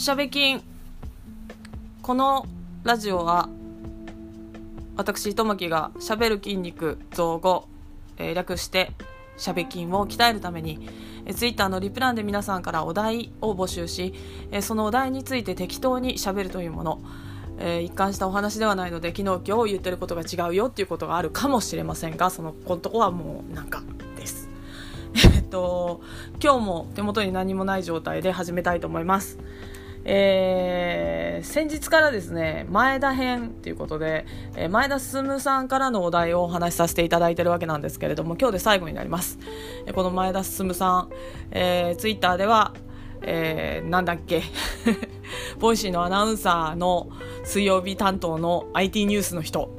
しゃべきん。このラジオは私ともきがしゃべる筋肉造語、えー、略してしゃべ筋を鍛えるために、えー、ツイッターのリプランで皆さんからお題を募集し、えー、そのお題について適当にしゃべるというもの、えー、一貫したお話ではないので昨日今日言ってることが違うよっていうことがあるかもしれませんがそのことこはもうなんかです。えっと今日も手元に何もない状態で始めたいと思います。えー、先日からですね、前田編ということで、えー、前田進さんからのお題をお話しさせていただいているわけなんですけれども、今日で最後になります。えー、この前田進さん、えー、ツイッターでは、えー、なんだっけ、ボイシーのアナウンサーの水曜日担当の IT ニュースの人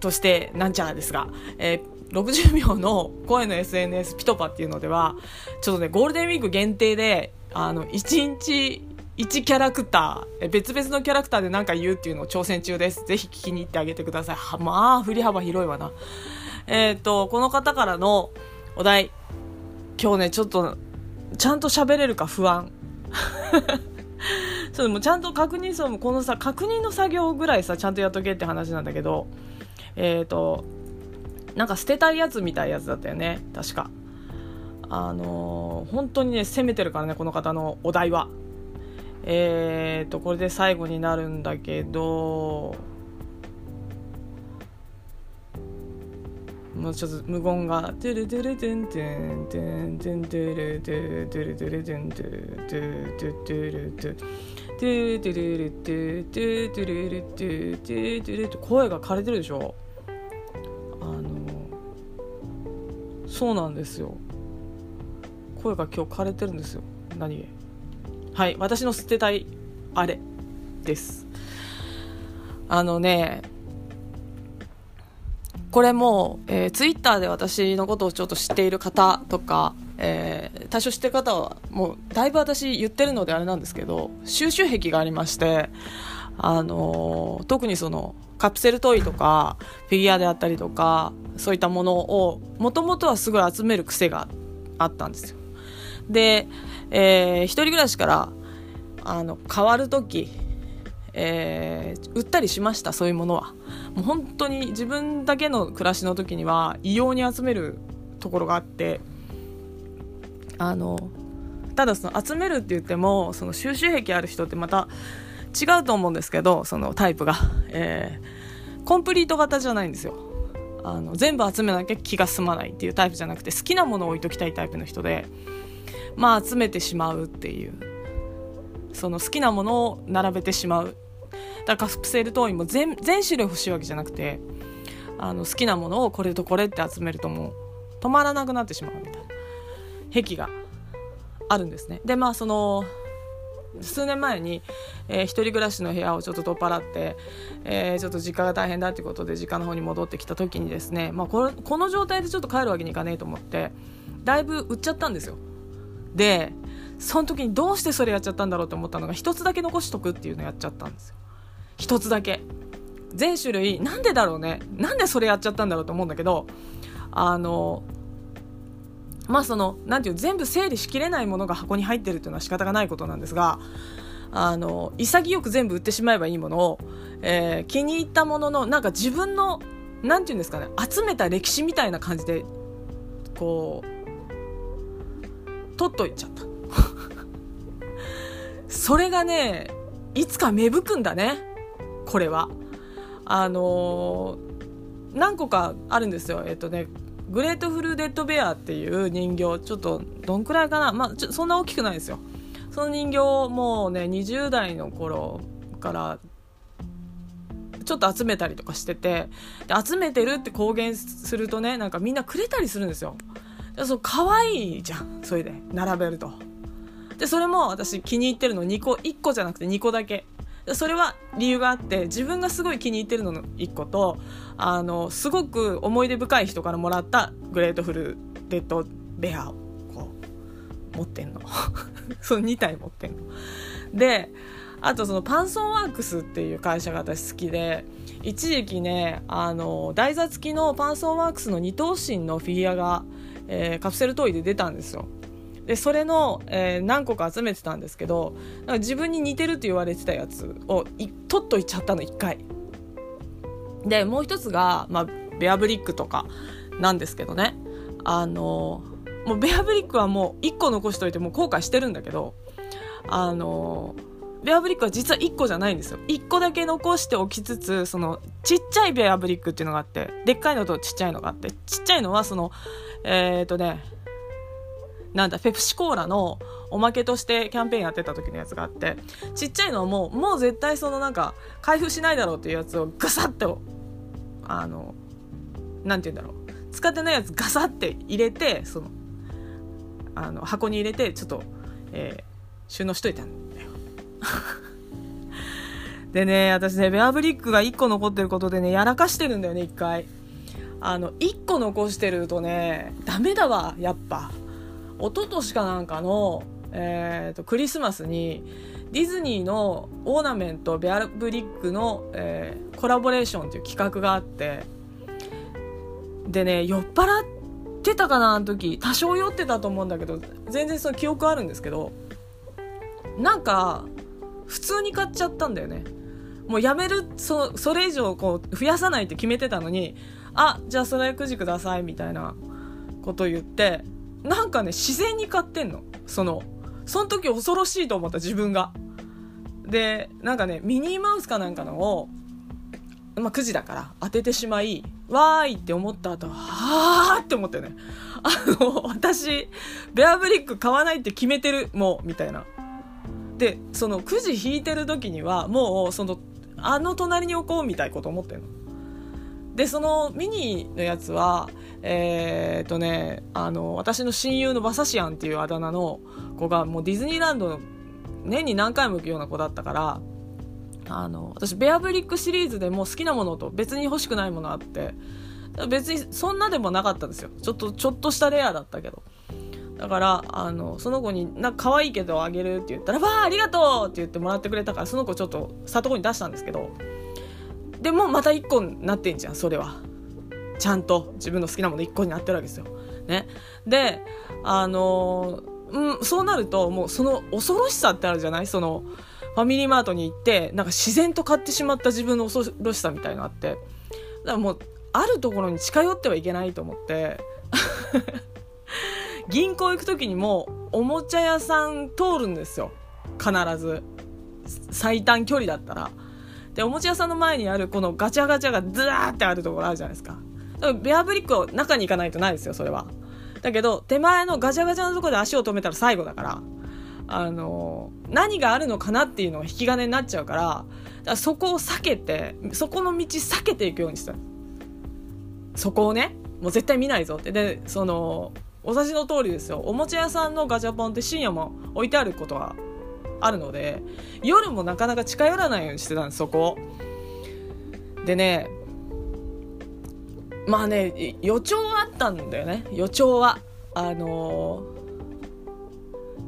としてなんちゃらですが、えー、60秒の声の SNS ピトパっていうのでは、ちょっとね、ゴールデンウィーク限定で、あの、1日1キャラクター、別々のキャラクターで何か言うっていうのを挑戦中です。ぜひ聞きに行ってあげてください。はまあ、振り幅広いわな。えっ、ー、と、この方からのお題。今日ね、ちょっと、ちゃんと喋れるか不安。ちょっともうちゃんと確認そう、このさ、確認の作業ぐらいさ、ちゃんとやっとけって話なんだけど、えっ、ー、と、なんか捨てたいやつみたいやつだったよね、確か。あのー、本当にね、攻めてるからね、この方のお題は。えーと、これで最後になるんだけど、もうちょっと無言が、トゥルトゥルトゥントゥントゥントゥントゥルトゥトゥルトゥルトゥントゥトゥトゥトゥルトゥトゥトゥルルトゥトゥトゥルルトゥトゥトゥルトゥ声が枯れてるでしょあのそうなんですよ声が今日枯れてるんですよ何はい私の捨てたいあれです。あのねこれも、えー、ツイッターで私のことをちょっと知っている方とか、えー、多少知ってる方はもうだいぶ私言ってるのであれなんですけど収集癖がありましてあのー、特にそのカプセルトイとかフィギュアであったりとかそういったものをもともとはすごい集める癖があったんですよ。でえー、一人暮らしからあの変わる時、えー、売ったりしましたそういうものは。もう本当に自分だけの暮らしの時には異様に集めるところがあってあのただその集めるって言ってもその収集癖ある人ってまた違うと思うんですけどそのタイプが、えー、コンプリート型じゃないんですよ。あの全部集めなきゃ気が済まないっていうタイプじゃなくて好きなものを置いときたいタイプの人でまあ集めてしまうっていう。その好きなものを並べてしまう。だからカプセルトーイも全全種類欲しいわけじゃなくてあの好きなものをこれとこれって集めるともう止まらなくなってしまうみたいな。癖があるんですね。でまあその数年前に、えー、一人暮らしの部屋をちょっと取っ払って、えー、ちょっと実家が大変だっていうことで実家の方に戻ってきた時にですね、まあ、ここの状態でちょっと帰るわけにいかねえと思ってだいぶ売っちゃったんですよ。でその時にどうしてそれやっちゃったんだろうと思ったのが一つだけ残しとくっていうのやっちゃったんですよ。一つだけ。全種類なんでだろうね。なんでそれやっちゃったんだろうと思うんだけどあのまあそのなんていう全部整理しきれないものが箱に入ってるっていうのは仕方がないことなんですがあの潔く全部売ってしまえばいいものを、えー、気に入ったもののなんか自分のなんていうんですかね集めた歴史みたいな感じでこう取っといちゃった。それがねいつか芽吹くんだね。これは。あのー、何個かあるんですよ。えっとねグレートフルデッドベアっていう人形。ちょっとどんくらいかな。まあそんな大きくないですよ。その人形もうね20代の頃からちょっと集めたりとかしてて。で集めてるって公言するとねなんかみんなくれたりするんですよ。そう可愛いじゃん。それで並べると。でそれも私気に入ってるの2個1個じゃなくて2個だけ。それは理由があって自分がすごい気に入ってるのの1個とあのすごく思い出深い人からもらったグレートフルデッドベアをこう持ってんの。その2体持ってんの。であとそのパンソンワークスっていう会社が私好きで一時期ねあの台座付きのパンソンワークスの二頭身のフィギュアがえー、カプセルトイで出たんですよ。でそれの、えー、何個か集めてたんですけどなんか自分に似てるって言われてたやつを取っといちゃったの1回。でもう一つが、まあ、ベアブリックとかなんですけどね。あのもうベアブリックはもう1個残しといてもう後悔してるんだけどあのベアブリックは実は1個じゃないんですよ。1個だけ残しておきつつそのちっちゃいベアブリックっていうのがあってでっかいのとちっちゃいのがあってちっちゃいのはそのえっ、ー、とねなんだペプシコーラのおまけとしてキャンペーンやってた時のやつがあってちっちゃいのはもうもう絶対そのなんか開封しないだろうっていうやつをガサッとあのなんて言うんだろう。使ってないやつガサッて入れてそのあの箱に入れてちょっと、えー、収納しといたんだよ でね私ねベアブリックが1個残ってることでねやらかしてるんだよね1回。あの1個残してるとねダメだわやっぱ。一昨年かなんかの、えーと、クリスマスにディズニーのオーナメントベアブリックの、えー、コラボレーションっていう企画があってでね酔っ払ってたかなあの時。多少酔ってたと思うんだけど全然その記憶あるんですけどなんか普通に買っちゃったんだよね。もうやめるそそれ以上こう増やさないって決めてたのにあじゃあそれくじくださいみたいなこと言ってなんかね自然に買ってんの。そのその時恐ろしいと思った自分が。でなんかねミニーマウスかなんかのを、まあ、9時だから当ててしまいわーいって思った後はーって思ってね。あの私ベアブリック買わないって決めてるもうみたいな。でそのくじ引いてる時にはもうそのあの隣に置こうみたいなこと思ってんの。でそのミニのやつはえー、っとねあの私の親友のバサシアンっていうあだ名の子がもうディズニーランドの年に何回も行くような子だったからあの私ベアブリックシリーズでも好きなものと別に欲しくないものあって別にそんなでもなかったんですよ。ちょっとちょっとしたレアだったけど。だからあのその子になんか可愛いけどあげるって言ったら「わあありがとう!」って言ってもらってくれたからその子ちょっと里子に出したんですけどでもまた1個になってんじゃんそれはちゃんと自分の好きなもの1個になってるわけですよ。ね、であのうん、そうなるともうその恐ろしさってあるじゃない？そのファミリーマートに行ってなんか自然と買ってしまった自分の恐ろしさみたいなのがあってだからもうあるところに近寄ってはいけないと思って銀行行く時にもおもちゃ屋さん通るんですよ。必ず。最短距離だったら。でおもちゃ屋さんの前にあるこのガチャガチャがズワーってあるところあるじゃないですか。かベアブリックを中に行かないとないですよそれは。だけど手前のガチャガチャのとこで足を止めたら最後だから。あの何があるのかなっていうのが引き金になっちゃうからそこを避けてそこの道避けていくようにした。そこをねもう絶対見ないぞって。でそのお察しの通りですよ。おもちゃ屋さんのガチャポンって深夜も置いてあることはあるので夜もなかなか近寄らないようにしてたんですそこ。でねまあね予兆はあったんだよね。予兆は。あのー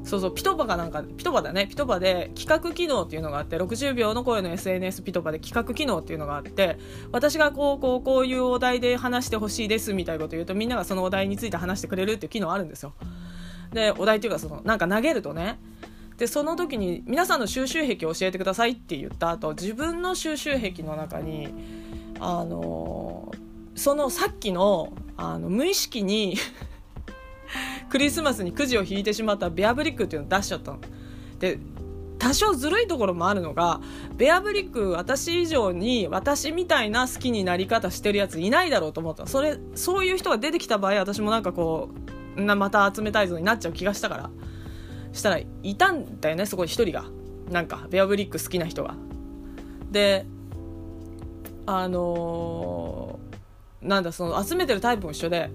そうそうピトパかなんかピトパだね。ピトパで企画機能っていうのがあって60秒の声の SNS ピトパで企画機能っていうのがあって私がこうこうこういうお題で話してほしいですみたいなこと言うとみんながそのお題について話してくれるっていう機能あるんですよ。でお題っていうかそのなんか投げるとね。でその時に皆さんの収集癖を教えてくださいって言った後自分の収集癖の中にあのそのさっきのあの無意識にクリスマスにくじを引いてしまったベアブリックっていうのを出しちゃったの。で多少ずるいところもあるのがベアブリック私以上に私みたいな好きになり方してるやついないだろうと思ったそれそういう人が出てきた場合私もなんかこうなまた集めたいぞになっちゃう気がしたから。したらいたんだよねそこに1人が。なんかベアブリック好きな人が。であのー、なんだその集めてるタイプも一緒で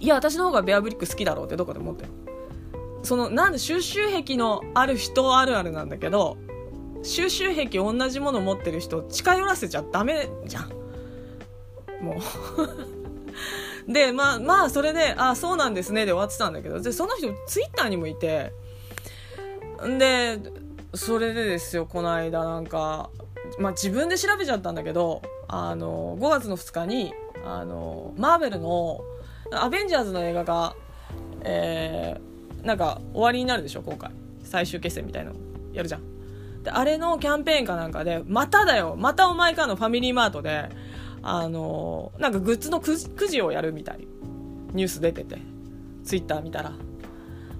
いや私の方がベアブリック好きだろうってどこで思って。るそのなんで収集癖のある人あるあるなんだけど収集癖同じもの持ってる人近寄らせちゃダメじゃん。もう。でまあまあそれで「あそうなんですね」で終わってたんだけど。でその人ツイッターにもいて。でそれでですよこの間なんかまあ自分で調べちゃったんだけどあの5月の2日にあのマーベルのアベンジャーズの映画が、えー、なんか終わりになるでしょ今回最終決戦みたいなのやるじゃん。であれのキャンペーンかなんかでまただよまたお前かのファミリーマートであのなんかグッズのくじをやるみたい。ニュース出てて。ツイッター見たら。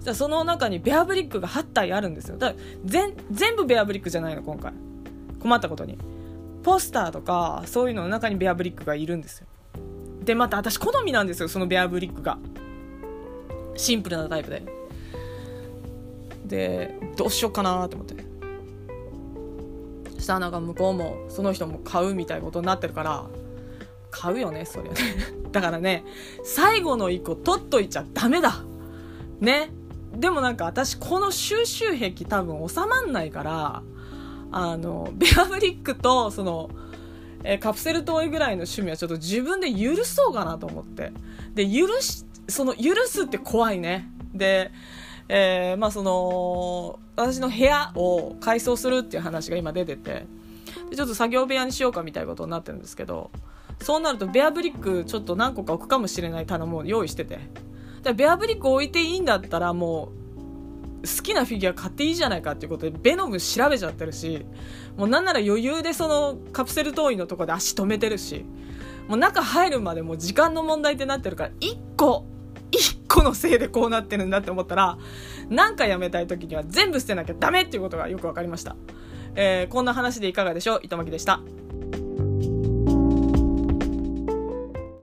じゃその中にベアブリックが8体あるんですよ。だ全全部ベアブリックじゃないの今回。困ったことに。ポスターとかそういうのの中にベアブリックがいるんですよ。でまた私好みなんですよそのベアブリックが。シンプルなタイプで。でどうしようかなと思って。そしたらなんか向こうもその人も買うみたいなことになってるから買うよねそりゃねだからね最後の1個取っといちゃダメだ。ね。でもなんか私この収集癖多分収まんないからあのベアブリックとそのえカプセルトイぐらいの趣味はちょっと自分で許そうかなと思って。で許しその許すって怖いね。でえー、まあその私の部屋を改装するっていう話が今出てて。でちょっと作業部屋にしようかみたいなことになってるんですけどそうなるとベアブリックちょっと何個か置くかもしれない棚も用意してて。でベアブリック置いていいんだったらもう好きなフィギュア買っていいじゃないかっていうことでベノム調べちゃってるしもうなんなら余裕でそのカプセルトイのとこで足止めてるしもう中入るまでもう時間の問題ってなってるから1個1個のせいでこうなってるんだって思ったら何かやめたい時には全部捨てなきゃダメっていうことがよく分かりました、えー、こんな話でいかがでしょう？糸巻でした。